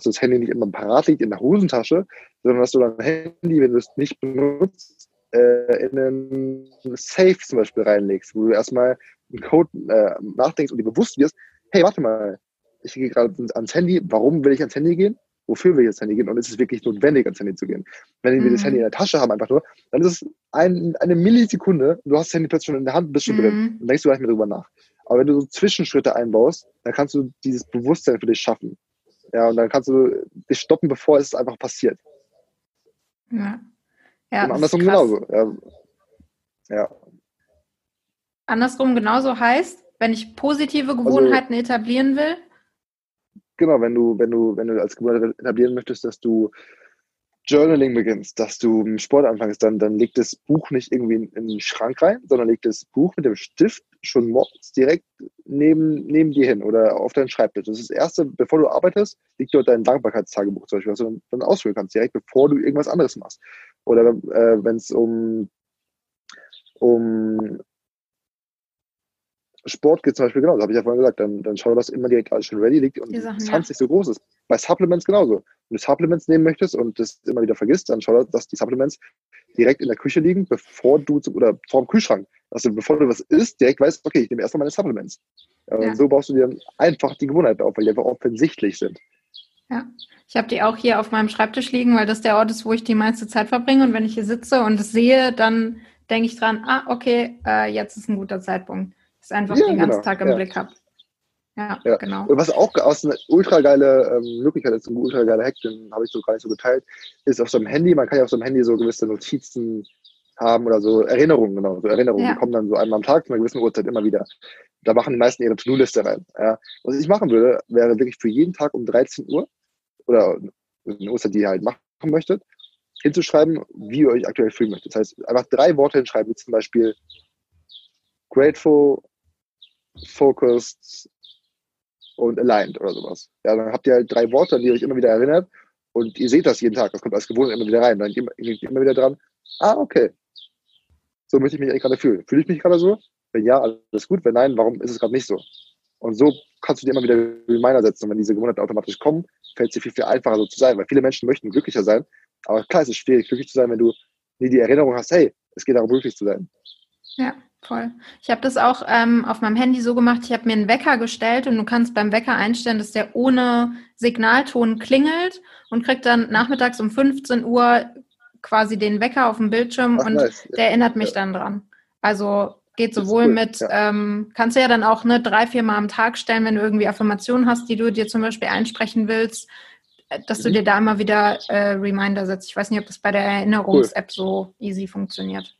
das Handy nicht immer parat liegt in der Hosentasche, sondern dass du dein Handy, wenn du es nicht benutzt, äh, in einen Safe zum Beispiel reinlegst, wo du erstmal einen Code äh, nachdenkst und dir bewusst wirst, hey, warte mal, ich gehe gerade ans Handy, warum will ich ans Handy gehen? Wofür will ich ans Handy gehen? Und ist es wirklich notwendig, ans Handy zu gehen? Wenn wir mhm. das Handy in der Tasche haben, einfach nur, dann ist es ein, eine Millisekunde, du hast das Handy plötzlich schon in der Hand, bist schon mhm. drin und denkst du gar nicht mehr drüber nach. Aber wenn du so Zwischenschritte einbaust, dann kannst du dieses Bewusstsein für dich schaffen. Ja, und dann kannst du dich stoppen, bevor es einfach passiert. Ja. ja und andersrum genauso. Ja. ja. Andersrum genauso heißt, wenn ich positive also Gewohnheiten also, etablieren will, genau, wenn du, wenn du, wenn du als Gewohnheit etablieren möchtest, dass du Journaling beginnst, dass du Sport anfängst, dann, dann leg das Buch nicht irgendwie in, in, den Schrank rein, sondern leg das Buch mit dem Stift schon morgens direkt neben, neben dir hin oder auf deinen Schreibtisch. Das ist das Erste, bevor du arbeitest, liegt dort dein Dankbarkeitstagebuch zum Beispiel, was du dann ausfüllen kannst, direkt bevor du irgendwas anderes machst. Oder äh, wenn es um, um Sport geht zum Beispiel genauso, habe ich ja vorhin gesagt, dann, dann schau, dass immer direkt alles schon ready liegt und die Sachen, 20 ja. so groß ist. Bei Supplements genauso. Wenn du Supplements nehmen möchtest und das immer wieder vergisst, dann schau, dass die Supplements direkt in der Küche liegen, bevor du zum, oder vor dem Kühlschrank. Also bevor du was isst, direkt weißt, okay, ich nehme erstmal meine Supplements. Ja. Und so baust du dir einfach die Gewohnheit auf, weil die einfach offensichtlich sind. Ja, ich habe die auch hier auf meinem Schreibtisch liegen, weil das der Ort ist, wo ich die meiste Zeit verbringe. Und wenn ich hier sitze und es sehe, dann denke ich dran, ah, okay, äh, jetzt ist ein guter Zeitpunkt es einfach ja, den ganzen genau. Tag im ja. Blick habe. Ja, ja, genau. Und was auch aus einer ultra geile ähm, Möglichkeit ist, ein ultra geiler Hack, den habe ich so gar nicht so geteilt, ist auf so einem Handy, man kann ja auf so einem Handy so gewisse Notizen haben oder so Erinnerungen, genau, so Erinnerungen, ja. die kommen dann so einmal am Tag zu einer gewissen Uhrzeit immer wieder. Da machen die meisten ihre To-Do-Liste rein. Ja. Was ich machen würde, wäre wirklich für jeden Tag um 13 Uhr oder eine Uhrzeit, die ihr halt machen möchtet, hinzuschreiben, wie ihr euch aktuell fühlen möchtet. Das heißt, einfach drei Worte hinschreiben, wie zum Beispiel grateful, focused und aligned oder sowas. Ja, dann habt ihr halt drei Worte, die euch immer wieder erinnert und ihr seht das jeden Tag. Das kommt als Gewohnheit immer wieder rein. Dann geht ihr immer wieder dran, ah, okay. So möchte ich mich eigentlich gerade fühlen. Fühle ich mich gerade so? Wenn ja, alles gut. Wenn nein, warum ist es gerade nicht so? Und so kannst du dir immer wieder Reminder setzen. Und wenn diese Gewohnheiten automatisch kommen, fällt es dir viel, viel einfacher so zu sein. Weil viele Menschen möchten glücklicher sein. Aber klar, es ist schwierig, glücklich zu sein, wenn du nie die Erinnerung hast, hey, es geht darum, glücklich zu sein. Ja. Voll. Ich habe das auch ähm, auf meinem Handy so gemacht, ich habe mir einen Wecker gestellt und du kannst beim Wecker einstellen, dass der ohne Signalton klingelt und kriegt dann nachmittags um 15 Uhr quasi den Wecker auf dem Bildschirm Ach, und nice. der erinnert mich ja. dann dran. Also geht sowohl cool. mit, ja. ähm, kannst du ja dann auch ne, drei, vier Mal am Tag stellen, wenn du irgendwie Affirmationen hast, die du dir zum Beispiel einsprechen willst, äh, dass mhm. du dir da immer wieder äh, Reminder setzt. Ich weiß nicht, ob das bei der Erinnerungs-App cool. so easy funktioniert.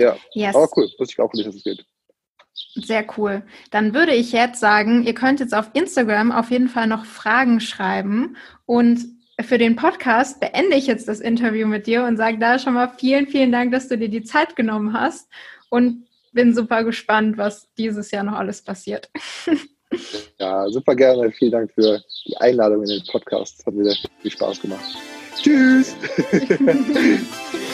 Ja, yes. aber cool. Wusste ich auch nicht, dass es geht. Sehr cool. Dann würde ich jetzt sagen, ihr könnt jetzt auf Instagram auf jeden Fall noch Fragen schreiben. Und für den Podcast beende ich jetzt das Interview mit dir und sage da schon mal vielen, vielen Dank, dass du dir die Zeit genommen hast. Und bin super gespannt, was dieses Jahr noch alles passiert. Ja, super gerne. Vielen Dank für die Einladung in den Podcast. Hat mir sehr viel Spaß gemacht. Tschüss. <laughs>